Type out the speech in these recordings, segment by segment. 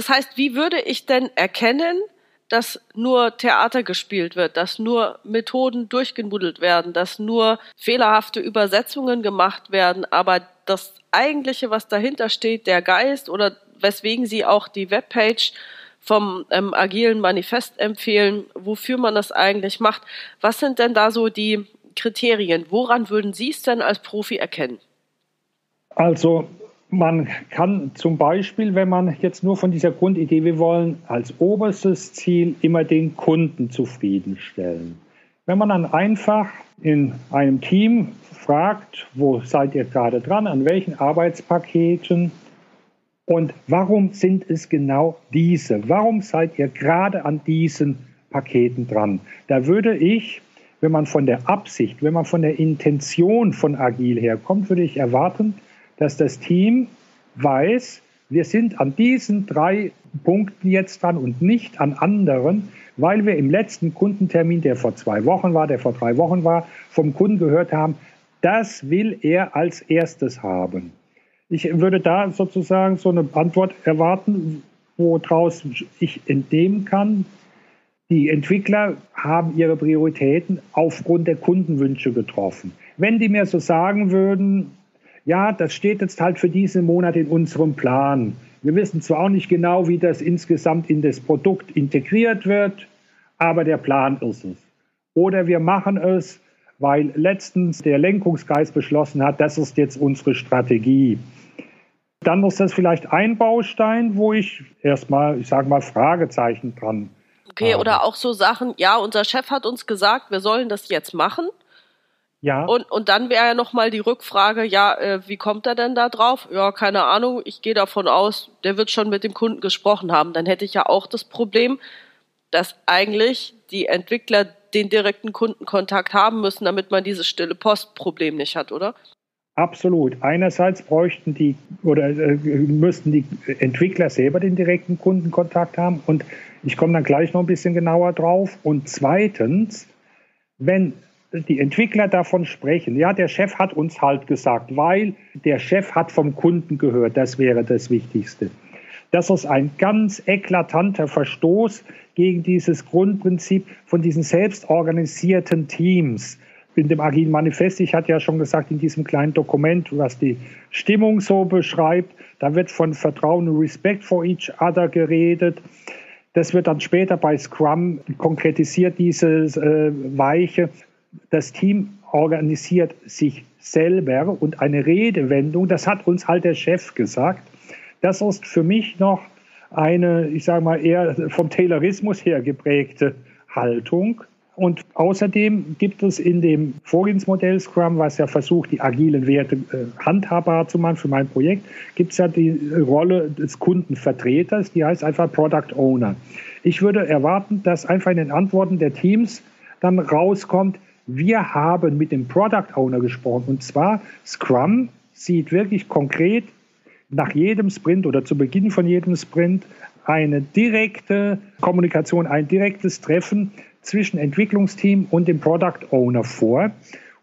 Das heißt, wie würde ich denn erkennen, dass nur Theater gespielt wird, dass nur Methoden durchgebuddelt werden, dass nur fehlerhafte Übersetzungen gemacht werden, aber das eigentliche, was dahinter steht, der Geist oder weswegen Sie auch die Webpage vom ähm, agilen Manifest empfehlen, wofür man das eigentlich macht. Was sind denn da so die Kriterien? Woran würden Sie es denn als Profi erkennen? Also man kann zum Beispiel, wenn man jetzt nur von dieser Grundidee, wir wollen als oberstes Ziel immer den Kunden zufriedenstellen. Wenn man dann einfach in einem Team fragt, wo seid ihr gerade dran, an welchen Arbeitspaketen und warum sind es genau diese? Warum seid ihr gerade an diesen Paketen dran? Da würde ich, wenn man von der Absicht, wenn man von der Intention von Agil herkommt, würde ich erwarten, dass das Team weiß, wir sind an diesen drei Punkten jetzt dran und nicht an anderen, weil wir im letzten Kundentermin, der vor zwei Wochen war, der vor drei Wochen war, vom Kunden gehört haben, das will er als erstes haben. Ich würde da sozusagen so eine Antwort erwarten, woraus ich entnehmen kann, die Entwickler haben ihre Prioritäten aufgrund der Kundenwünsche getroffen. Wenn die mir so sagen würden, ja, das steht jetzt halt für diesen Monat in unserem Plan. Wir wissen zwar auch nicht genau, wie das insgesamt in das Produkt integriert wird, aber der Plan ist es. Oder wir machen es, weil letztens der Lenkungsgeist beschlossen hat, das ist jetzt unsere Strategie. Dann ist das vielleicht ein Baustein, wo ich erstmal, ich sage mal, Fragezeichen dran. Okay, habe. oder auch so Sachen, ja, unser Chef hat uns gesagt, wir sollen das jetzt machen. Ja. Und, und dann wäre ja nochmal die Rückfrage, ja, äh, wie kommt er denn da drauf? Ja, keine Ahnung, ich gehe davon aus, der wird schon mit dem Kunden gesprochen haben. Dann hätte ich ja auch das Problem, dass eigentlich die Entwickler den direkten Kundenkontakt haben müssen, damit man dieses stille Postproblem nicht hat, oder? Absolut. Einerseits bräuchten die oder äh, müssten die Entwickler selber den direkten Kundenkontakt haben und ich komme dann gleich noch ein bisschen genauer drauf. Und zweitens, wenn die Entwickler davon sprechen, ja, der Chef hat uns halt gesagt, weil der Chef hat vom Kunden gehört, das wäre das Wichtigste. Das ist ein ganz eklatanter Verstoß gegen dieses Grundprinzip von diesen selbstorganisierten Teams in dem Agilen Manifest, ich hatte ja schon gesagt, in diesem kleinen Dokument, was die Stimmung so beschreibt, da wird von Vertrauen und Respect for each other geredet. Das wird dann später bei Scrum konkretisiert, dieses äh, Weiche. Das Team organisiert sich selber und eine Redewendung, das hat uns halt der Chef gesagt. Das ist für mich noch eine, ich sage mal, eher vom Taylorismus her geprägte Haltung. Und außerdem gibt es in dem Vorgehensmodell Scrum, was ja versucht, die agilen Werte äh, handhabbar zu machen für mein Projekt, gibt es ja die Rolle des Kundenvertreters, die heißt einfach Product Owner. Ich würde erwarten, dass einfach in den Antworten der Teams dann rauskommt, wir haben mit dem Product Owner gesprochen. Und zwar Scrum sieht wirklich konkret nach jedem Sprint oder zu Beginn von jedem Sprint eine direkte Kommunikation, ein direktes Treffen zwischen Entwicklungsteam und dem Product Owner vor.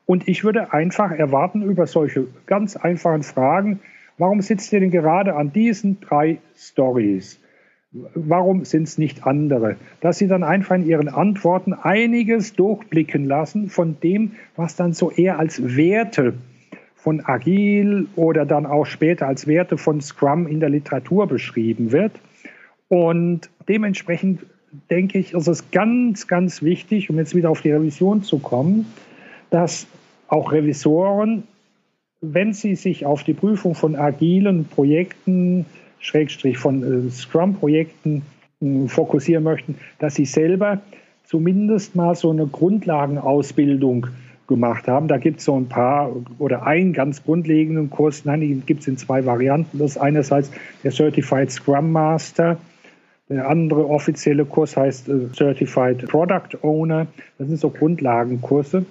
Und ich würde einfach erwarten über solche ganz einfachen Fragen, warum sitzt ihr denn gerade an diesen drei Stories? Warum sind es nicht andere? Dass sie dann einfach in ihren Antworten einiges durchblicken lassen von dem, was dann so eher als Werte von Agil oder dann auch später als Werte von Scrum in der Literatur beschrieben wird. Und dementsprechend denke ich, ist es ganz, ganz wichtig, um jetzt wieder auf die Revision zu kommen, dass auch Revisoren, wenn sie sich auf die Prüfung von agilen Projekten, Schrägstrich von äh, Scrum-Projekten äh, fokussieren möchten, dass sie selber zumindest mal so eine Grundlagenausbildung gemacht haben. Da gibt es so ein paar oder einen ganz grundlegenden Kurs, nein, den gibt es in zwei Varianten. Das ist einerseits der Certified Scrum Master, der andere offizielle Kurs heißt äh, Certified Product Owner. Das sind so Grundlagenkurse.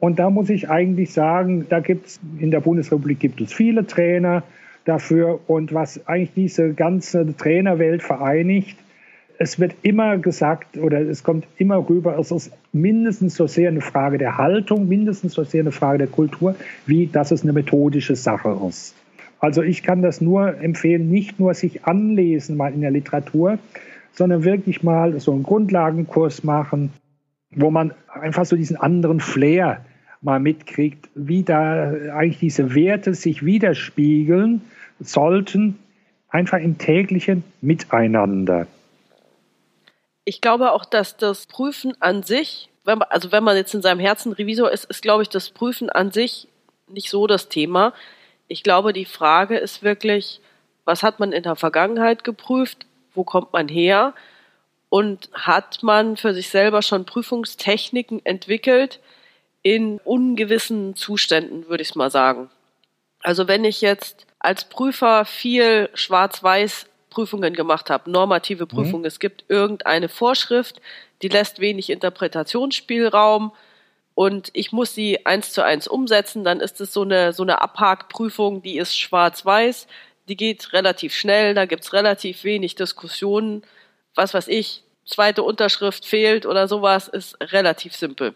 Und da muss ich eigentlich sagen, da gibt es in der Bundesrepublik gibt es viele Trainer dafür. Und was eigentlich diese ganze Trainerwelt vereinigt, es wird immer gesagt oder es kommt immer rüber, es ist mindestens so sehr eine Frage der Haltung, mindestens so sehr eine Frage der Kultur, wie dass es eine methodische Sache ist. Also ich kann das nur empfehlen, nicht nur sich anlesen mal in der Literatur, sondern wirklich mal so einen Grundlagenkurs machen, wo man einfach so diesen anderen Flair mal mitkriegt, wie da eigentlich diese Werte sich widerspiegeln sollten, einfach im täglichen Miteinander. Ich glaube auch, dass das Prüfen an sich, wenn man, also wenn man jetzt in seinem Herzen Revisor ist, ist, glaube ich, das Prüfen an sich nicht so das Thema. Ich glaube, die Frage ist wirklich, was hat man in der Vergangenheit geprüft? Wo kommt man her? Und hat man für sich selber schon Prüfungstechniken entwickelt in ungewissen Zuständen, würde ich mal sagen. Also wenn ich jetzt als Prüfer viel Schwarz-Weiß Prüfungen gemacht habe, normative. Prüfungen, mhm. es gibt irgendeine Vorschrift, die lässt wenig Interpretationsspielraum, und ich muss sie eins zu eins umsetzen, dann ist es so eine, so eine Abhakprüfung, die ist schwarz-weiß, die geht relativ schnell, da gibt's relativ wenig Diskussionen. Was weiß ich, zweite Unterschrift fehlt oder sowas, ist relativ simpel.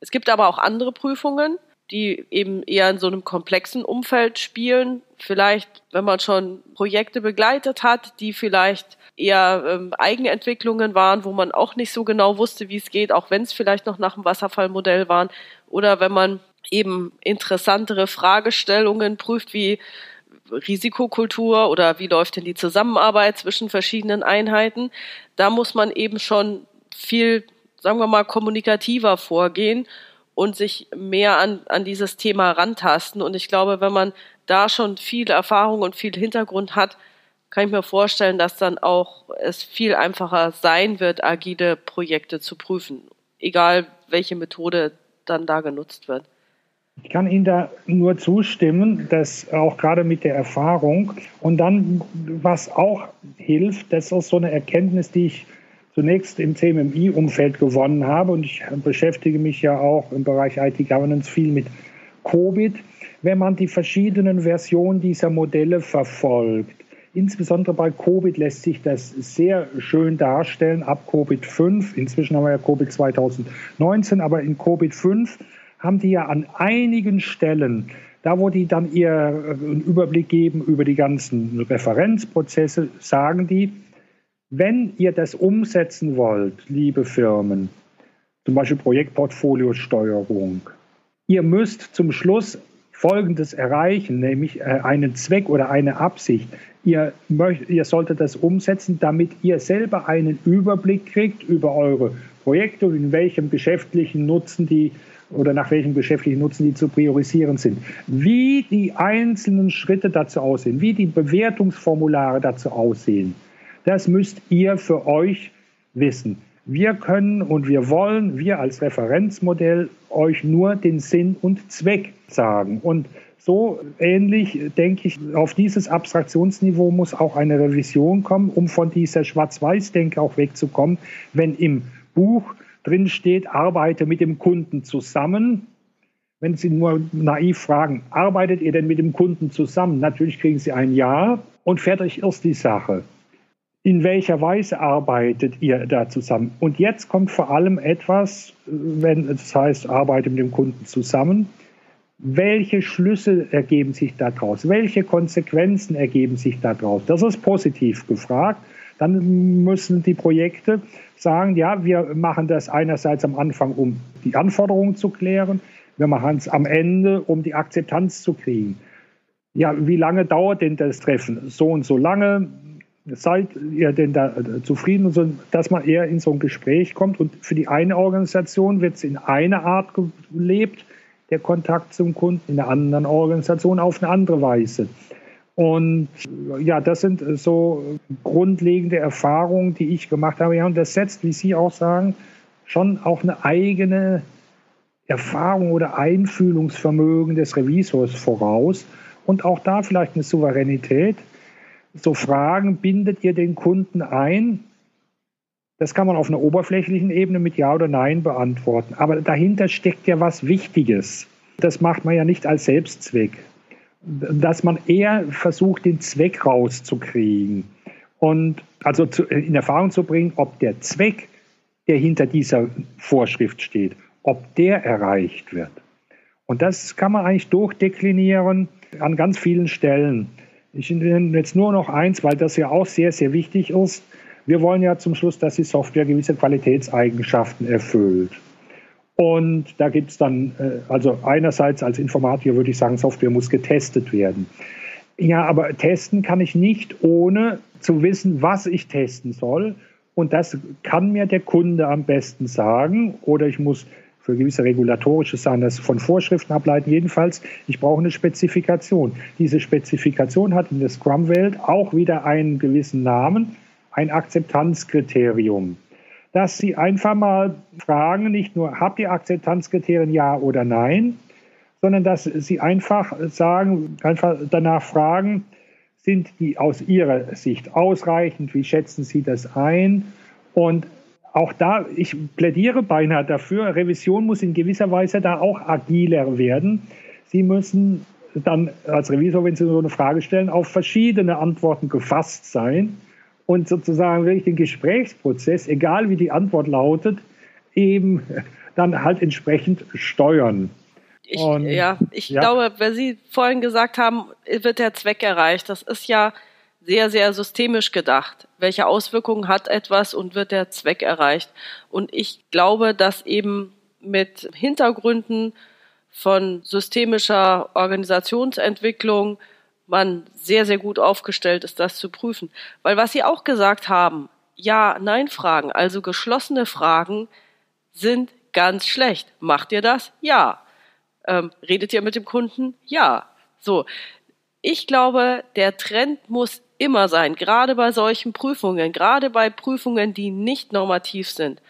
Es gibt aber auch andere Prüfungen, die eben eher in so einem komplexen Umfeld spielen. Vielleicht, wenn man schon Projekte begleitet hat, die vielleicht eher ähm, Eigenentwicklungen waren, wo man auch nicht so genau wusste, wie es geht, auch wenn es vielleicht noch nach dem Wasserfallmodell waren. Oder wenn man eben interessantere Fragestellungen prüft, wie Risikokultur oder wie läuft denn die Zusammenarbeit zwischen verschiedenen Einheiten. Da muss man eben schon viel, sagen wir mal, kommunikativer vorgehen und sich mehr an, an dieses Thema rantasten. Und ich glaube, wenn man da schon viel Erfahrung und viel Hintergrund hat, kann ich mir vorstellen, dass dann auch es viel einfacher sein wird, agile Projekte zu prüfen, egal welche Methode dann da genutzt wird. Ich kann Ihnen da nur zustimmen, dass auch gerade mit der Erfahrung und dann, was auch hilft, das ist so eine Erkenntnis, die ich zunächst im CMMI-Umfeld gewonnen habe und ich beschäftige mich ja auch im Bereich IT-Governance viel mit Covid. Wenn man die verschiedenen Versionen dieser Modelle verfolgt, insbesondere bei Covid lässt sich das sehr schön darstellen, ab Covid 5, inzwischen haben wir ja Covid 2019, aber in Covid 5 haben die ja an einigen Stellen da, wo die dann ihren Überblick geben über die ganzen Referenzprozesse, sagen die, wenn ihr das umsetzen wollt, liebe Firmen, zum Beispiel Projektportfoliosteuerung, ihr müsst zum Schluss Folgendes erreichen, nämlich äh, einen Zweck oder eine Absicht. Ihr, möcht, ihr solltet das umsetzen, damit ihr selber einen Überblick kriegt über eure Projekte und in welchem geschäftlichen Nutzen die oder nach welchem geschäftlichen Nutzen die zu priorisieren sind. Wie die einzelnen Schritte dazu aussehen, wie die Bewertungsformulare dazu aussehen, das müsst ihr für euch wissen. Wir können und wir wollen, wir als Referenzmodell, euch nur den Sinn und Zweck sagen. Und so ähnlich denke ich, auf dieses Abstraktionsniveau muss auch eine Revision kommen, um von dieser Schwarz-Weiß-Denke auch wegzukommen. Wenn im Buch drin steht, arbeite mit dem Kunden zusammen, wenn Sie nur naiv fragen, arbeitet ihr denn mit dem Kunden zusammen? Natürlich kriegen Sie ein Ja und fertig ist die Sache in welcher Weise arbeitet ihr da zusammen? Und jetzt kommt vor allem etwas, wenn es heißt, arbeite mit dem Kunden zusammen. Welche Schlüsse ergeben sich daraus? Welche Konsequenzen ergeben sich daraus? Das ist positiv gefragt. Dann müssen die Projekte sagen, ja, wir machen das einerseits am Anfang, um die Anforderungen zu klären. Wir machen es am Ende, um die Akzeptanz zu kriegen. Ja, wie lange dauert denn das Treffen? So und so lange seid ihr denn da äh, zufrieden, dass man eher in so ein Gespräch kommt. Und für die eine Organisation wird es in einer Art gelebt, der Kontakt zum Kunden, in der anderen Organisation auf eine andere Weise. Und ja, das sind so grundlegende Erfahrungen, die ich gemacht habe. Ja, und das setzt, wie Sie auch sagen, schon auch eine eigene Erfahrung oder Einfühlungsvermögen des Revisors voraus und auch da vielleicht eine Souveränität, so Fragen, bindet ihr den Kunden ein? Das kann man auf einer oberflächlichen Ebene mit Ja oder Nein beantworten. Aber dahinter steckt ja was Wichtiges. Das macht man ja nicht als Selbstzweck. Dass man eher versucht, den Zweck rauszukriegen. Und also in Erfahrung zu bringen, ob der Zweck, der hinter dieser Vorschrift steht, ob der erreicht wird. Und das kann man eigentlich durchdeklinieren an ganz vielen Stellen. Ich nenne jetzt nur noch eins, weil das ja auch sehr, sehr wichtig ist. Wir wollen ja zum Schluss, dass die Software gewisse Qualitätseigenschaften erfüllt. Und da gibt es dann, äh, also einerseits als Informatiker würde ich sagen, Software muss getestet werden. Ja, aber testen kann ich nicht, ohne zu wissen, was ich testen soll. Und das kann mir der Kunde am besten sagen. Oder ich muss für gewisse regulatorische Sachen das von Vorschriften ableiten. Jedenfalls, ich brauche eine Spezifikation. Diese Spezifikation hat in der Scrum-Welt auch wieder einen gewissen Namen, ein Akzeptanzkriterium. Dass Sie einfach mal fragen, nicht nur, habt ihr Akzeptanzkriterien ja oder nein, sondern dass Sie einfach sagen, einfach danach fragen, sind die aus Ihrer Sicht ausreichend? Wie schätzen Sie das ein? Und auch da, ich plädiere beinahe dafür, Revision muss in gewisser Weise da auch agiler werden. Sie müssen dann als Revisor, wenn Sie so eine Frage stellen, auf verschiedene Antworten gefasst sein und sozusagen wirklich den Gesprächsprozess, egal wie die Antwort lautet, eben dann halt entsprechend steuern. Ich, und, ja, ich ja. glaube, wenn Sie vorhin gesagt haben, wird der Zweck erreicht. Das ist ja sehr, sehr systemisch gedacht. Welche Auswirkungen hat etwas und wird der Zweck erreicht? Und ich glaube, dass eben mit Hintergründen von systemischer Organisationsentwicklung man sehr, sehr gut aufgestellt ist, das zu prüfen. Weil was Sie auch gesagt haben, Ja, Nein-Fragen, also geschlossene Fragen, sind ganz schlecht. Macht ihr das? Ja. Ähm, redet ihr mit dem Kunden? Ja. So. Ich glaube, der Trend muss immer sein, gerade bei solchen Prüfungen, gerade bei Prüfungen, die nicht normativ sind,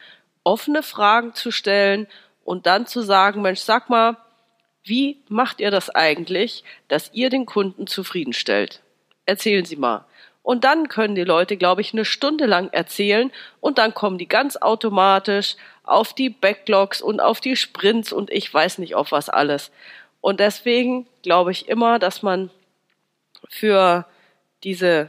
offene Fragen zu stellen und dann zu sagen, Mensch, sag mal, wie macht ihr das eigentlich, dass ihr den Kunden zufriedenstellt? Erzählen Sie mal. Und dann können die Leute, glaube ich, eine Stunde lang erzählen und dann kommen die ganz automatisch auf die Backlogs und auf die Sprints und ich weiß nicht auf was alles. Und deswegen glaube ich immer, dass man für diese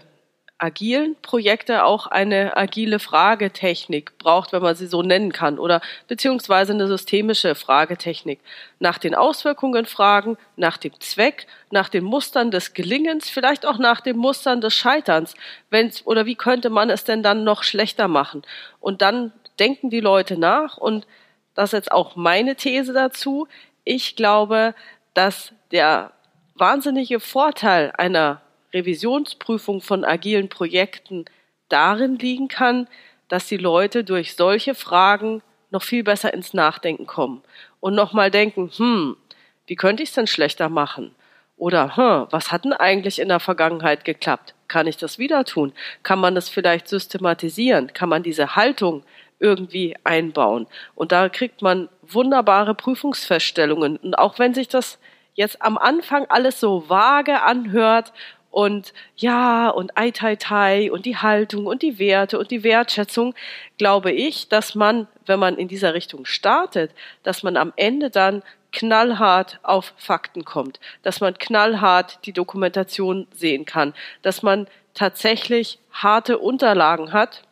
agilen Projekte auch eine agile Fragetechnik braucht, wenn man sie so nennen kann, oder beziehungsweise eine systemische Fragetechnik. Nach den Auswirkungen fragen, nach dem Zweck, nach den Mustern des Gelingens, vielleicht auch nach den Mustern des Scheiterns. Wenn's, oder wie könnte man es denn dann noch schlechter machen? Und dann denken die Leute nach und das ist jetzt auch meine These dazu. Ich glaube, dass der wahnsinnige Vorteil einer Revisionsprüfung von agilen Projekten darin liegen kann, dass die Leute durch solche Fragen noch viel besser ins Nachdenken kommen und nochmal denken, hm, wie könnte ich es denn schlechter machen? Oder, hm, was hat denn eigentlich in der Vergangenheit geklappt? Kann ich das wieder tun? Kann man das vielleicht systematisieren? Kann man diese Haltung irgendwie einbauen? Und da kriegt man wunderbare Prüfungsfeststellungen. Und auch wenn sich das jetzt am Anfang alles so vage anhört und ja und Ai Tai Tai und die Haltung und die Werte und die Wertschätzung, glaube ich, dass man, wenn man in dieser Richtung startet, dass man am Ende dann knallhart auf Fakten kommt, dass man knallhart die Dokumentation sehen kann, dass man tatsächlich harte Unterlagen hat,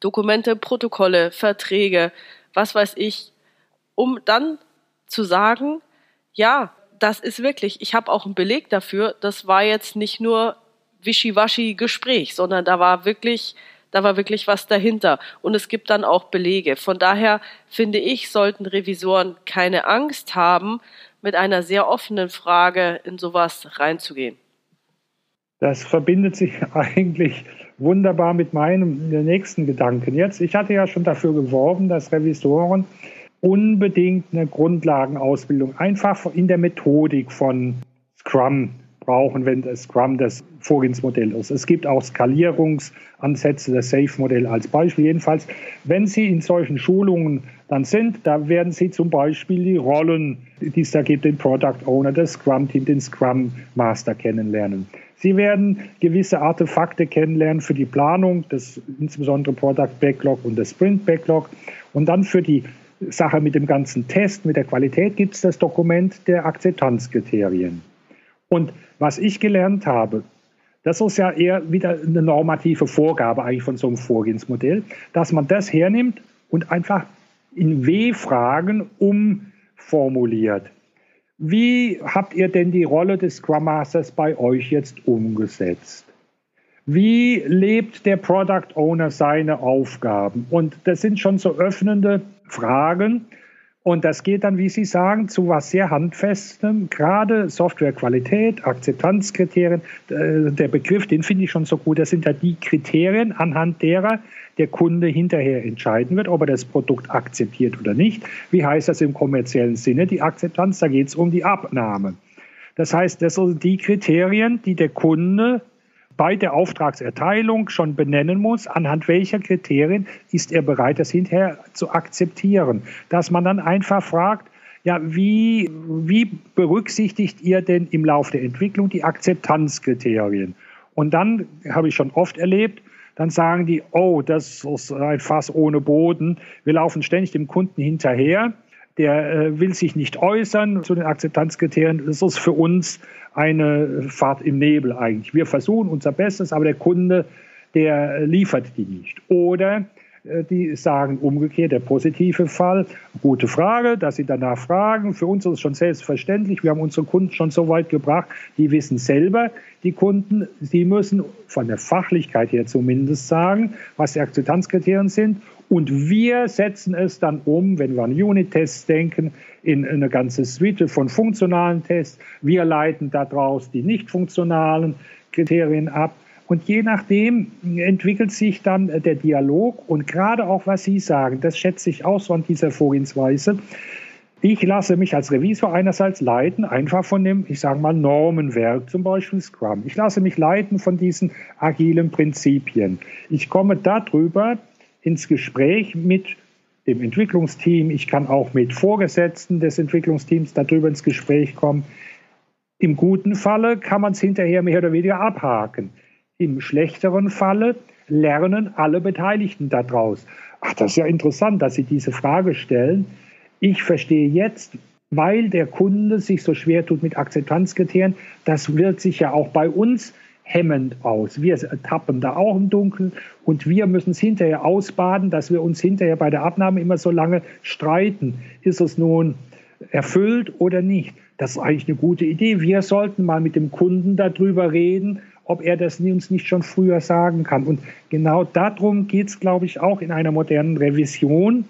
Dokumente, Protokolle, Verträge, was weiß ich, um dann zu sagen, ja, das ist wirklich, ich habe auch einen Beleg dafür, das war jetzt nicht nur wischiwaschi Gespräch, sondern da war wirklich, da war wirklich was dahinter. Und es gibt dann auch Belege. Von daher finde ich, sollten Revisoren keine Angst haben, mit einer sehr offenen Frage in sowas reinzugehen. Das verbindet sich eigentlich wunderbar mit meinem nächsten Gedanken jetzt. Ich hatte ja schon dafür geworben, dass Revisoren unbedingt eine Grundlagenausbildung einfach in der Methodik von Scrum brauchen, wenn das Scrum das Vorgehensmodell ist. Es gibt auch Skalierungsansätze, das SAFe-Modell als Beispiel. Jedenfalls, wenn Sie in solchen Schulungen dann sind, da werden Sie zum Beispiel die Rollen, die es da gibt, den Product Owner, das Scrum-Team, den Scrum Master kennenlernen. Sie werden gewisse Artefakte kennenlernen für die Planung, das insbesondere Product Backlog und das Sprint Backlog und dann für die Sache mit dem ganzen Test, mit der Qualität gibt es das Dokument der Akzeptanzkriterien. Und was ich gelernt habe, das ist ja eher wieder eine normative Vorgabe eigentlich von so einem Vorgehensmodell, dass man das hernimmt und einfach in W-Fragen umformuliert. Wie habt ihr denn die Rolle des Scrum Masters bei euch jetzt umgesetzt? Wie lebt der Product Owner seine Aufgaben? Und das sind schon so öffnende Fragen. Und das geht dann, wie Sie sagen, zu was sehr Handfestem. Gerade Softwarequalität, Akzeptanzkriterien, äh, der Begriff, den finde ich schon so gut. Das sind ja die Kriterien, anhand derer der Kunde hinterher entscheiden wird, ob er das Produkt akzeptiert oder nicht. Wie heißt das im kommerziellen Sinne? Die Akzeptanz, da geht es um die Abnahme. Das heißt, das sind die Kriterien, die der Kunde bei der Auftragserteilung schon benennen muss, anhand welcher Kriterien ist er bereit, das hinterher zu akzeptieren. Dass man dann einfach fragt, ja, wie, wie berücksichtigt ihr denn im Laufe der Entwicklung die Akzeptanzkriterien? Und dann habe ich schon oft erlebt, dann sagen die, oh, das ist ein Fass ohne Boden. Wir laufen ständig dem Kunden hinterher. Der äh, will sich nicht äußern zu den Akzeptanzkriterien. Das ist für uns eine Fahrt im Nebel eigentlich. Wir versuchen unser Bestes, aber der Kunde, der liefert die nicht. Oder die sagen umgekehrt, der positive Fall, gute Frage, dass Sie danach fragen. Für uns ist es schon selbstverständlich. Wir haben unsere Kunden schon so weit gebracht, die wissen selber, die Kunden, sie müssen von der Fachlichkeit her zumindest sagen, was die Akzeptanzkriterien sind. Und wir setzen es dann um, wenn wir an Unit-Tests denken, in eine ganze Suite von funktionalen Tests. Wir leiten daraus die nicht funktionalen Kriterien ab. Und je nachdem entwickelt sich dann der Dialog und gerade auch, was Sie sagen, das schätze ich auch so an dieser Vorgehensweise. Ich lasse mich als Revisor einerseits leiten, einfach von dem, ich sage mal, Normenwerk, zum Beispiel Scrum. Ich lasse mich leiten von diesen agilen Prinzipien. Ich komme darüber ins Gespräch mit dem Entwicklungsteam. Ich kann auch mit Vorgesetzten des Entwicklungsteams darüber ins Gespräch kommen. Im guten Falle kann man es hinterher mehr oder weniger abhaken. Im schlechteren Falle lernen alle Beteiligten daraus. Ach, das ist ja interessant, dass Sie diese Frage stellen. Ich verstehe jetzt, weil der Kunde sich so schwer tut mit Akzeptanzkriterien, das wirkt sich ja auch bei uns hemmend aus. Wir tappen da auch im Dunkeln und wir müssen es hinterher ausbaden, dass wir uns hinterher bei der Abnahme immer so lange streiten. Ist es nun erfüllt oder nicht? Das ist eigentlich eine gute Idee. Wir sollten mal mit dem Kunden darüber reden, ob er das uns nicht schon früher sagen kann. Und genau darum geht es, glaube ich, auch in einer modernen Revision.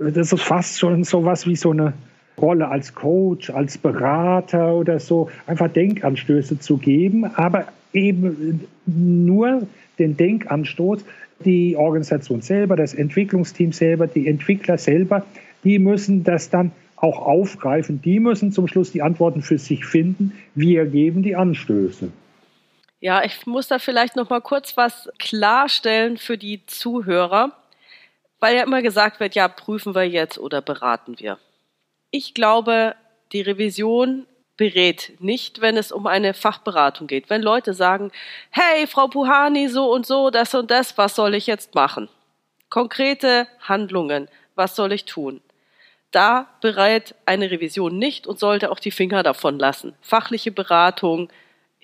Das ist fast schon so was wie so eine Rolle als Coach, als Berater oder so, einfach Denkanstöße zu geben, aber eben nur den Denkanstoß, die Organisation selber, das Entwicklungsteam selber, die Entwickler selber, die müssen das dann auch aufgreifen. Die müssen zum Schluss die Antworten für sich finden. Wir geben die Anstöße. Ja, ich muss da vielleicht noch mal kurz was klarstellen für die Zuhörer, weil ja immer gesagt wird, ja, prüfen wir jetzt oder beraten wir. Ich glaube, die Revision berät nicht, wenn es um eine Fachberatung geht. Wenn Leute sagen, hey, Frau Puhani, so und so, das und das, was soll ich jetzt machen? Konkrete Handlungen, was soll ich tun? Da bereit eine Revision nicht und sollte auch die Finger davon lassen. Fachliche Beratung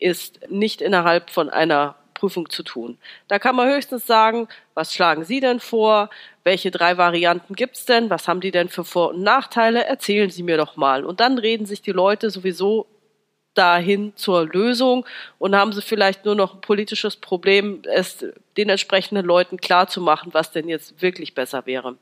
ist nicht innerhalb von einer Prüfung zu tun. Da kann man höchstens sagen, was schlagen Sie denn vor? Welche drei Varianten gibt's denn? Was haben die denn für Vor- und Nachteile? Erzählen Sie mir doch mal. Und dann reden sich die Leute sowieso dahin zur Lösung und haben sie vielleicht nur noch ein politisches Problem, es den entsprechenden Leuten klarzumachen, was denn jetzt wirklich besser wäre.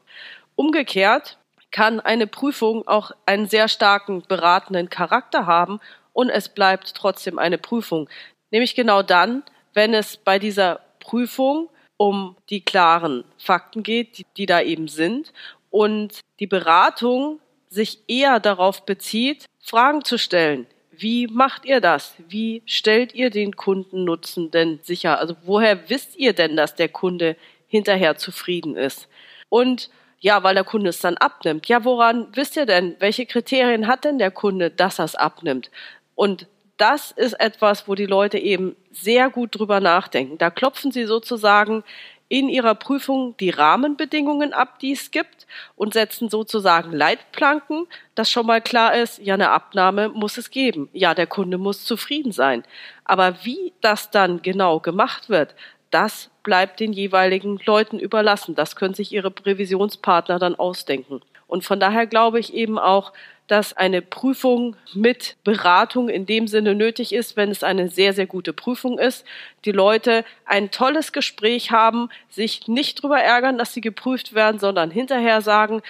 Umgekehrt kann eine Prüfung auch einen sehr starken beratenden Charakter haben und es bleibt trotzdem eine Prüfung. Nämlich genau dann, wenn es bei dieser Prüfung um die klaren Fakten geht, die, die da eben sind und die Beratung sich eher darauf bezieht, Fragen zu stellen. Wie macht ihr das? Wie stellt ihr den Kundennutzen denn sicher? Also woher wisst ihr denn, dass der Kunde hinterher zufrieden ist? Und ja, weil der Kunde es dann abnimmt. Ja, woran wisst ihr denn? Welche Kriterien hat denn der Kunde, dass er es abnimmt? Und das ist etwas, wo die Leute eben sehr gut drüber nachdenken. Da klopfen sie sozusagen in ihrer Prüfung die Rahmenbedingungen ab, die es gibt und setzen sozusagen Leitplanken, dass schon mal klar ist, ja, eine Abnahme muss es geben. Ja, der Kunde muss zufrieden sein. Aber wie das dann genau gemacht wird, das bleibt den jeweiligen Leuten überlassen. Das können sich ihre Prävisionspartner dann ausdenken. Und von daher glaube ich eben auch, dass eine Prüfung mit Beratung in dem Sinne nötig ist, wenn es eine sehr, sehr gute Prüfung ist. Die Leute ein tolles Gespräch haben, sich nicht darüber ärgern, dass sie geprüft werden, sondern hinterher sagen,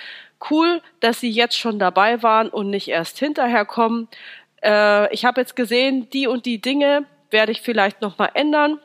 cool, dass sie jetzt schon dabei waren und nicht erst hinterher kommen. Äh, ich habe jetzt gesehen, die und die Dinge werde ich vielleicht nochmal ändern.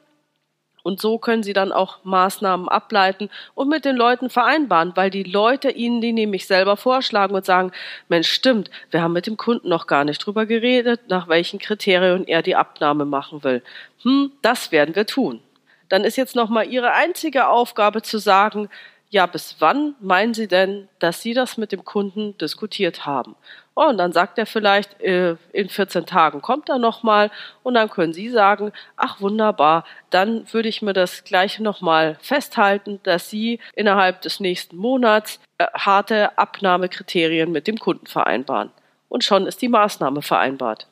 Und so können sie dann auch Maßnahmen ableiten und mit den Leuten vereinbaren, weil die Leute ihnen die nämlich selber vorschlagen und sagen, Mensch, stimmt, wir haben mit dem Kunden noch gar nicht drüber geredet, nach welchen Kriterien er die Abnahme machen will. Hm, das werden wir tun. Dann ist jetzt nochmal Ihre einzige Aufgabe zu sagen, ja, bis wann meinen Sie denn, dass Sie das mit dem Kunden diskutiert haben? Oh, und dann sagt er vielleicht, äh, in 14 Tagen kommt er nochmal und dann können Sie sagen, ach wunderbar, dann würde ich mir das gleiche nochmal festhalten, dass Sie innerhalb des nächsten Monats äh, harte Abnahmekriterien mit dem Kunden vereinbaren. Und schon ist die Maßnahme vereinbart.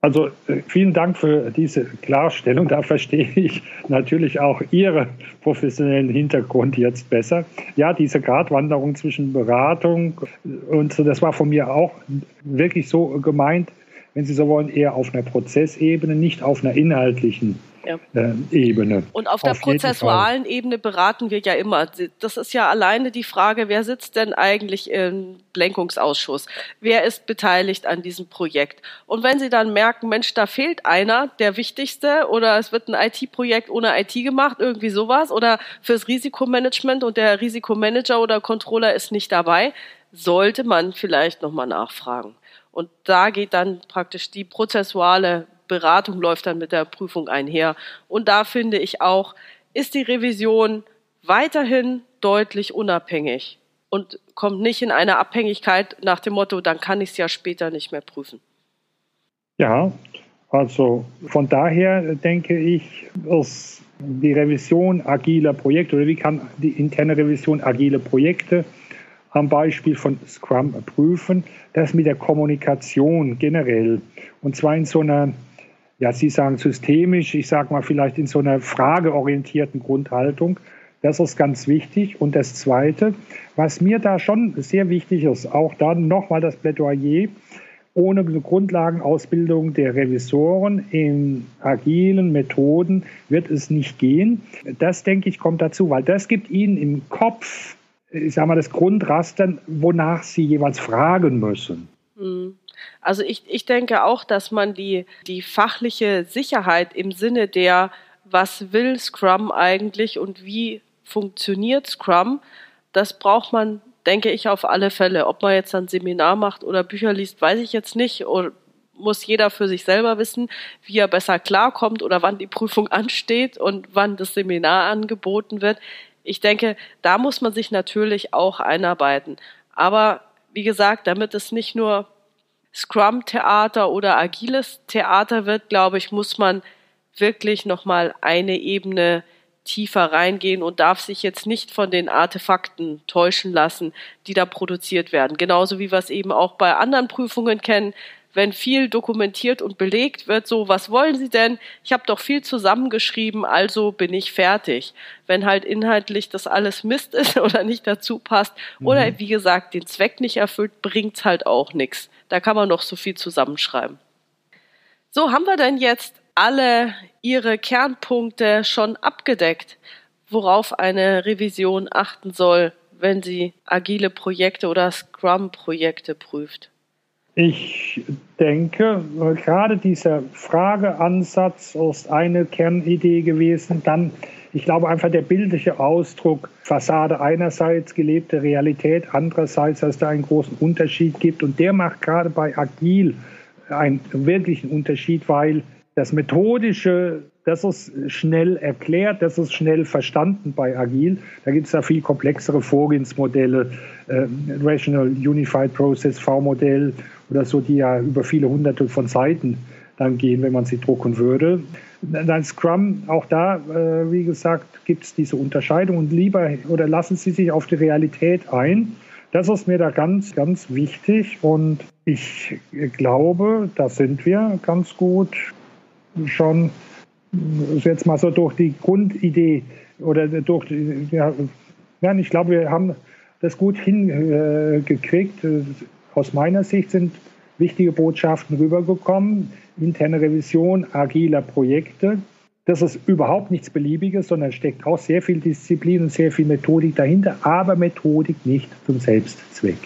Also äh, vielen Dank für diese Klarstellung. Da verstehe ich natürlich auch Ihren professionellen Hintergrund jetzt besser. Ja, diese Gratwanderung zwischen Beratung und so, das war von mir auch wirklich so gemeint, wenn Sie so wollen, eher auf einer Prozessebene, nicht auf einer inhaltlichen ja. äh, Ebene. Und auf der auf prozessualen Ebene beraten wir ja immer. Das ist ja alleine die Frage, wer sitzt denn eigentlich im Lenkungsausschuss? Wer ist beteiligt an diesem Projekt? Und wenn Sie dann merken, Mensch, da fehlt einer, der Wichtigste, oder es wird ein IT-Projekt ohne IT gemacht, irgendwie sowas, oder fürs Risikomanagement und der Risikomanager oder Controller ist nicht dabei, sollte man vielleicht nochmal nachfragen. Und da geht dann praktisch die prozessuale Beratung läuft dann mit der Prüfung einher. Und da finde ich auch, ist die Revision weiterhin deutlich unabhängig und kommt nicht in eine Abhängigkeit nach dem Motto, dann kann ich es ja später nicht mehr prüfen. Ja, also von daher denke ich, dass die Revision agiler Projekte oder wie kann die interne Revision agile Projekte am Beispiel von Scrum prüfen, das mit der Kommunikation generell und zwar in so einer ja, Sie sagen systemisch, ich sage mal vielleicht in so einer frageorientierten Grundhaltung. Das ist ganz wichtig. Und das Zweite, was mir da schon sehr wichtig ist, auch dann nochmal das Plädoyer, ohne Grundlagenausbildung der Revisoren in agilen Methoden wird es nicht gehen. Das, denke ich, kommt dazu, weil das gibt Ihnen im Kopf, ich sage mal, das Grundraster, wonach Sie jeweils fragen müssen. Mhm. Also ich, ich denke auch, dass man die, die fachliche Sicherheit im Sinne der, was will Scrum eigentlich und wie funktioniert Scrum, das braucht man, denke ich, auf alle Fälle. Ob man jetzt ein Seminar macht oder Bücher liest, weiß ich jetzt nicht. Oder muss jeder für sich selber wissen, wie er besser klarkommt oder wann die Prüfung ansteht und wann das Seminar angeboten wird. Ich denke, da muss man sich natürlich auch einarbeiten. Aber wie gesagt, damit es nicht nur Scrum-Theater oder agiles Theater wird, glaube ich, muss man wirklich nochmal eine Ebene tiefer reingehen und darf sich jetzt nicht von den Artefakten täuschen lassen, die da produziert werden. Genauso wie wir es eben auch bei anderen Prüfungen kennen. Wenn viel dokumentiert und belegt wird, so, was wollen Sie denn? Ich habe doch viel zusammengeschrieben, also bin ich fertig. Wenn halt inhaltlich das alles Mist ist oder nicht dazu passt mhm. oder wie gesagt den Zweck nicht erfüllt, bringt's halt auch nichts. Da kann man noch so viel zusammenschreiben. So, haben wir denn jetzt alle Ihre Kernpunkte schon abgedeckt, worauf eine Revision achten soll, wenn sie agile Projekte oder Scrum-Projekte prüft? Ich denke, gerade dieser Frageansatz ist eine Kernidee gewesen. Dann, ich glaube, einfach der bildliche Ausdruck Fassade einerseits, gelebte Realität andererseits, dass da einen großen Unterschied gibt. Und der macht gerade bei Agil einen wirklichen Unterschied, weil das Methodische, das ist schnell erklärt, das ist schnell verstanden bei Agil. Da gibt es da viel komplexere Vorgehensmodelle, äh, Rational Unified Process V-Modell oder so, die ja über viele hunderte von Seiten dann gehen, wenn man sie drucken würde. Dann Scrum, auch da, äh, wie gesagt, gibt es diese Unterscheidung und lieber oder lassen Sie sich auf die Realität ein. Das ist mir da ganz, ganz wichtig und ich glaube, da sind wir ganz gut schon jetzt mal so durch die Grundidee oder durch, ja, ja ich glaube, wir haben das gut hingekriegt, aus meiner Sicht sind wichtige Botschaften rübergekommen. Interne Revision agiler Projekte. Das ist überhaupt nichts Beliebiges, sondern steckt auch sehr viel Disziplin und sehr viel Methodik dahinter, aber Methodik nicht zum Selbstzweck.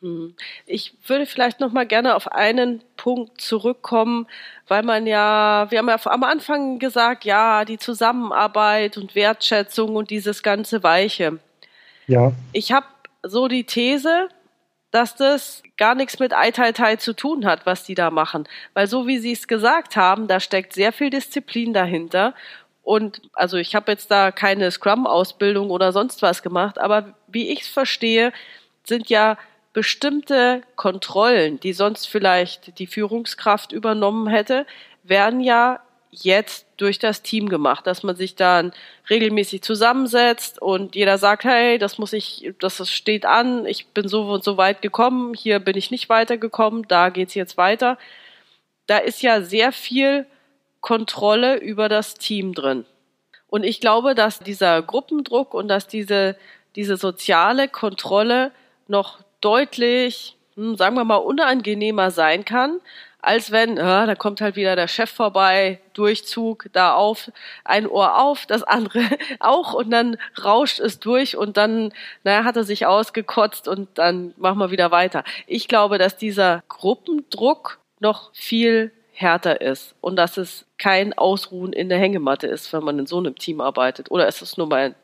Hm. Ich würde vielleicht noch mal gerne auf einen Punkt zurückkommen, weil man ja, wir haben ja am Anfang gesagt, ja, die Zusammenarbeit und Wertschätzung und dieses ganze Weiche. Ja. Ich habe so die These, dass das gar nichts mit Ai Tai Tai zu tun hat, was die da machen. Weil so wie sie es gesagt haben, da steckt sehr viel Disziplin dahinter. Und also ich habe jetzt da keine Scrum-Ausbildung oder sonst was gemacht, aber wie ich es verstehe, sind ja bestimmte Kontrollen, die sonst vielleicht die Führungskraft übernommen hätte, werden ja jetzt durch das Team gemacht, dass man sich dann regelmäßig zusammensetzt und jeder sagt, hey, das muss ich, das steht an, ich bin so und so weit gekommen, hier bin ich nicht weitergekommen, da geht's jetzt weiter. Da ist ja sehr viel Kontrolle über das Team drin. Und ich glaube, dass dieser Gruppendruck und dass diese, diese soziale Kontrolle noch deutlich, hm, sagen wir mal, unangenehmer sein kann, als wenn, ja, da kommt halt wieder der Chef vorbei, Durchzug, da auf, ein Ohr auf, das andere auch und dann rauscht es durch und dann, naja, hat er sich ausgekotzt und dann machen wir wieder weiter. Ich glaube, dass dieser Gruppendruck noch viel härter ist und dass es kein Ausruhen in der Hängematte ist, wenn man in so einem Team arbeitet. Oder ist es nur mein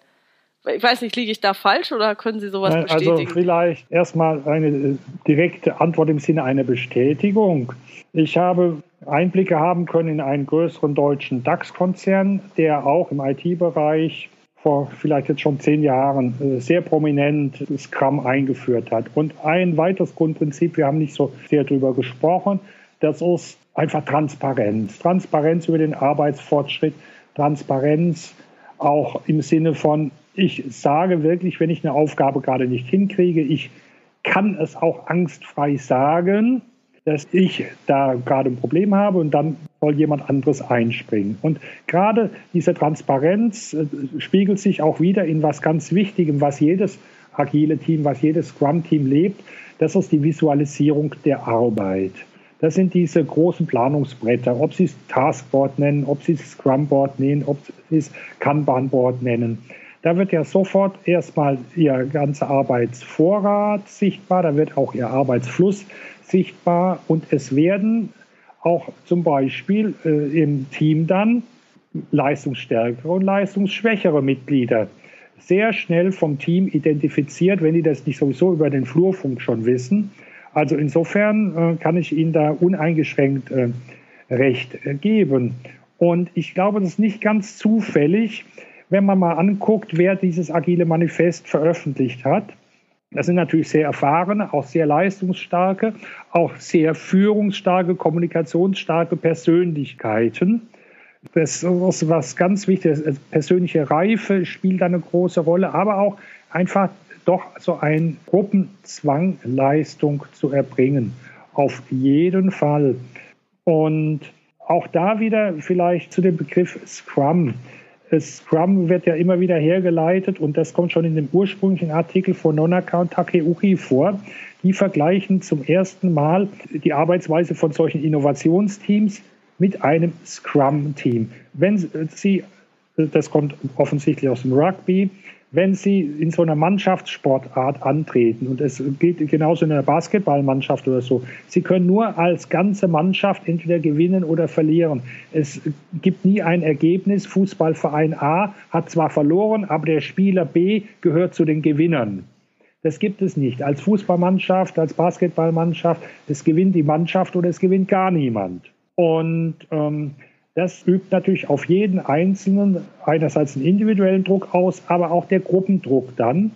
ich weiß nicht, liege ich da falsch oder können Sie sowas also bestätigen? Also vielleicht erstmal eine äh, direkte Antwort im Sinne einer Bestätigung. Ich habe Einblicke haben können in einen größeren deutschen DAX-Konzern, der auch im IT-Bereich vor vielleicht jetzt schon zehn Jahren äh, sehr prominent Scrum eingeführt hat. Und ein weiteres Grundprinzip, wir haben nicht so sehr darüber gesprochen, das ist einfach Transparenz. Transparenz über den Arbeitsfortschritt, Transparenz auch im Sinne von, ich sage wirklich, wenn ich eine Aufgabe gerade nicht hinkriege, ich kann es auch angstfrei sagen, dass ich da gerade ein Problem habe und dann soll jemand anderes einspringen. Und gerade diese Transparenz äh, spiegelt sich auch wieder in was ganz Wichtigem, was jedes agile Team, was jedes Scrum-Team lebt. Das ist die Visualisierung der Arbeit. Das sind diese großen Planungsbretter, ob Sie es Taskboard nennen, ob Sie es Scrumboard nennen, ob Sie es Kanbanboard nennen. Da wird ja sofort erstmal Ihr ganzer Arbeitsvorrat sichtbar, da wird auch Ihr Arbeitsfluss sichtbar und es werden auch zum Beispiel äh, im Team dann leistungsstärkere und leistungsschwächere Mitglieder sehr schnell vom Team identifiziert, wenn die das nicht sowieso über den Flurfunk schon wissen. Also insofern äh, kann ich Ihnen da uneingeschränkt äh, recht äh, geben. Und ich glaube, das ist nicht ganz zufällig, wenn man mal anguckt, wer dieses agile Manifest veröffentlicht hat. Das sind natürlich sehr erfahrene, auch sehr leistungsstarke, auch sehr führungsstarke, kommunikationsstarke Persönlichkeiten. Das ist was ganz Wichtiges. Persönliche Reife spielt eine große Rolle, aber auch einfach doch so ein Gruppenzwang, Leistung zu erbringen. Auf jeden Fall. Und auch da wieder vielleicht zu dem Begriff Scrum. Scrum wird ja immer wieder hergeleitet und das kommt schon in dem ursprünglichen Artikel von Nonaka und Takeuchi vor. Die vergleichen zum ersten Mal die Arbeitsweise von solchen Innovationsteams mit einem Scrum-Team. Wenn Sie, das kommt offensichtlich aus dem Rugby, wenn Sie in so einer Mannschaftssportart antreten, und es geht genauso in einer Basketballmannschaft oder so, Sie können nur als ganze Mannschaft entweder gewinnen oder verlieren. Es gibt nie ein Ergebnis. Fußballverein A hat zwar verloren, aber der Spieler B gehört zu den Gewinnern. Das gibt es nicht. Als Fußballmannschaft, als Basketballmannschaft, es gewinnt die Mannschaft oder es gewinnt gar niemand. Und ähm, das übt natürlich auf jeden Einzelnen einerseits einen individuellen Druck aus, aber auch der Gruppendruck dann.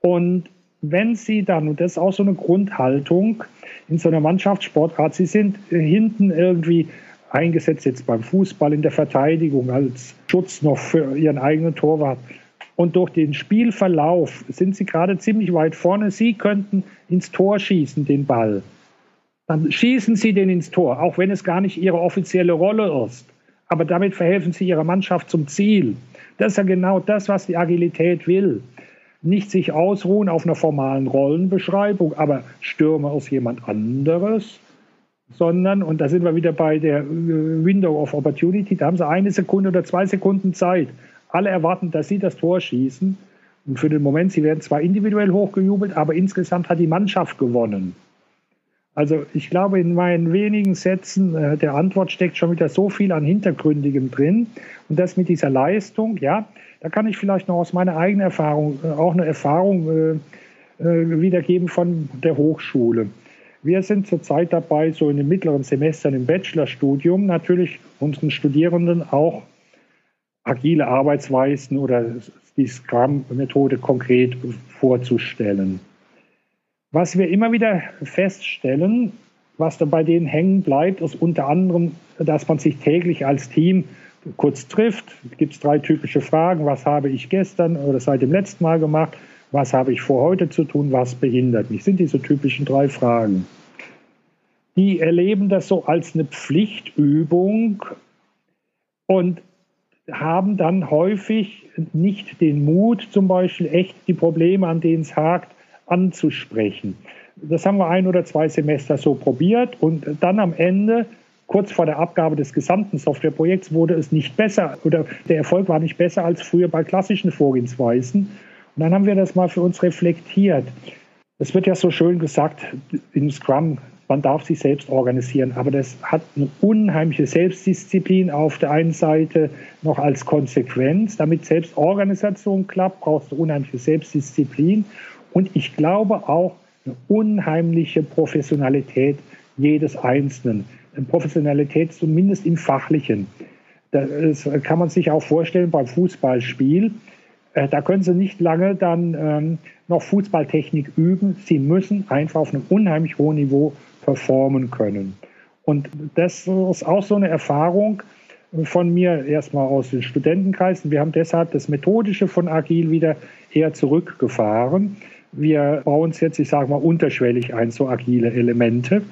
Und wenn Sie dann, und das ist auch so eine Grundhaltung in so einer Mannschaftssportart, Sie sind hinten irgendwie eingesetzt, jetzt beim Fußball in der Verteidigung als Schutz noch für Ihren eigenen Torwart. Und durch den Spielverlauf sind Sie gerade ziemlich weit vorne. Sie könnten ins Tor schießen, den Ball dann schießen Sie den ins Tor, auch wenn es gar nicht Ihre offizielle Rolle ist. Aber damit verhelfen Sie Ihrer Mannschaft zum Ziel. Das ist ja genau das, was die Agilität will. nicht sich ausruhen auf einer formalen Rollenbeschreibung, aber Stürmer ist jemand anderes, sondern, und da sind wir wieder bei der äh, Window of Opportunity, da haben sie eine Sekunde oder zwei Sekunden Zeit. Alle erwarten, dass sie das Tor schießen. Und für den Moment, sie werden zwar individuell hochgejubelt, aber insgesamt hat die Mannschaft gewonnen. Also ich glaube, in meinen wenigen Sätzen äh, der Antwort steckt schon wieder so viel an Hintergründigem drin. Und das mit dieser Leistung, ja, da kann ich vielleicht noch aus meiner eigenen Erfahrung äh, auch eine Erfahrung äh, äh, wiedergeben von der Hochschule. Wir sind zurzeit dabei, so in den mittleren Semestern im Bachelorstudium natürlich unseren Studierenden auch agile Arbeitsweisen oder die Scrum-Methode konkret vorzustellen. Was wir immer wieder feststellen, was da bei denen hängen bleibt, ist unter anderem, dass man sich täglich als Team kurz trifft. Gibt es drei typische Fragen. Was habe ich gestern oder seit dem letzten Mal gemacht? Was habe ich vor heute zu tun? Was behindert mich? Sind diese typischen drei Fragen. Die erleben das so als eine Pflichtübung und haben dann häufig nicht den Mut, zum Beispiel echt die Probleme, an denen es hakt, anzusprechen. Das haben wir ein oder zwei Semester so probiert und dann am Ende kurz vor der Abgabe des gesamten Softwareprojekts wurde es nicht besser oder der Erfolg war nicht besser als früher bei klassischen Vorgehensweisen. Und dann haben wir das mal für uns reflektiert. Es wird ja so schön gesagt in Scrum, man darf sich selbst organisieren, aber das hat eine unheimliche Selbstdisziplin auf der einen Seite noch als Konsequenz. Damit Selbstorganisation klappt, brauchst du unheimliche Selbstdisziplin und ich glaube auch eine unheimliche Professionalität jedes Einzelnen. Professionalität zumindest im Fachlichen. Das kann man sich auch vorstellen beim Fußballspiel. Äh, da können Sie nicht lange dann ähm, noch Fußballtechnik üben. Sie müssen einfach auf einem unheimlich hohen Niveau performen können. Und das ist auch so eine Erfahrung von mir erstmal aus den Studentenkreisen. Wir haben deshalb das Methodische von Agil wieder eher zurückgefahren. Wir bauen es jetzt, ich sage mal, unterschwellig ein, so agile Elemente.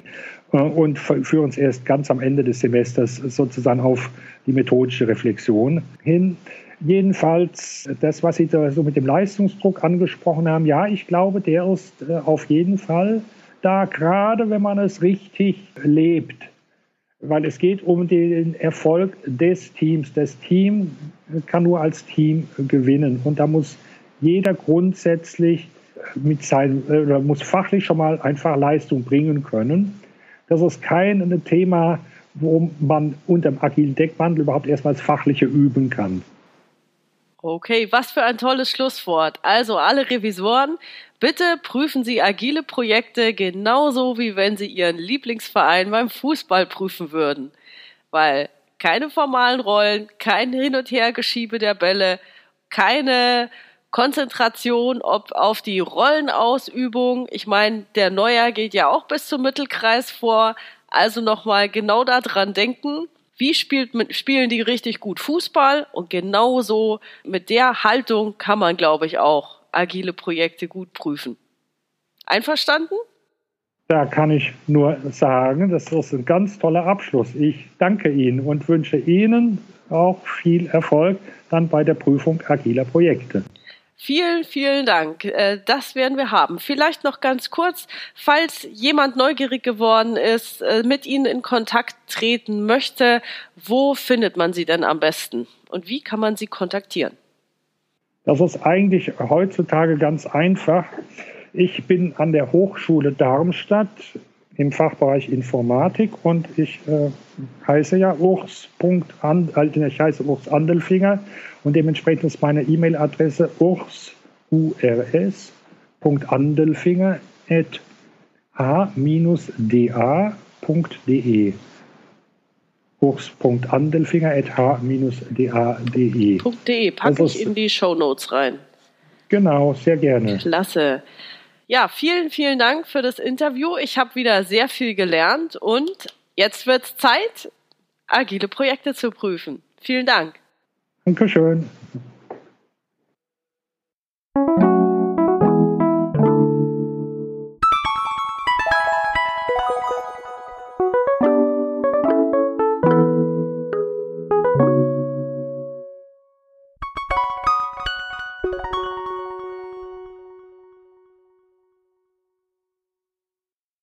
Äh, und führen es erst ganz am Ende des Semesters sozusagen auf die methodische Reflexion hin. Jedenfalls, das, was Sie da so mit dem Leistungsdruck angesprochen haben, ja, ich glaube, der ist äh, auf jeden Fall da, gerade wenn man es richtig lebt. Weil es geht um den Erfolg des Teams. Das Team kann nur als Team gewinnen. Und da muss jeder grundsätzlich mit seinem, oder muss fachlich schon mal einfach Leistung bringen können. Das ist kein Thema, wo man unter dem agilen Deckmantel überhaupt erstmals fachliche üben kann. Okay, was für ein tolles Schlusswort. Also alle Revisoren, bitte prüfen Sie agile Projekte genauso wie wenn Sie Ihren Lieblingsverein beim Fußball prüfen würden. Weil keine formalen Rollen, kein Hin- und Hergeschiebe der Bälle, keine Konzentration ob auf die Rollenausübung. Ich meine, der Neuer geht ja auch bis zum Mittelkreis vor. Also nochmal genau daran denken, wie spielt, spielen die richtig gut Fußball und genauso mit der Haltung kann man, glaube ich, auch agile Projekte gut prüfen. Einverstanden? Da kann ich nur sagen, das ist ein ganz toller Abschluss. Ich danke Ihnen und wünsche Ihnen auch viel Erfolg dann bei der Prüfung agiler Projekte. Vielen, vielen Dank. Äh, das werden wir haben. Vielleicht noch ganz kurz, falls jemand neugierig geworden ist, äh, mit Ihnen in Kontakt treten möchte, wo findet man Sie denn am besten und wie kann man Sie kontaktieren? Das ist eigentlich heutzutage ganz einfach. Ich bin an der Hochschule Darmstadt im Fachbereich Informatik und ich äh, heiße ja Urs. Also ich heiße Urs Andelfinger und dementsprechend ist meine E-Mail-Adresse urs.andelfinger at h-da.de urs.andelfinger.h-da.de. .de packe ich in die Show Notes rein. Genau, sehr gerne. Klasse. Ja, vielen, vielen Dank für das Interview. Ich habe wieder sehr viel gelernt und jetzt wird es Zeit, agile Projekte zu prüfen. Vielen Dank. Dankeschön.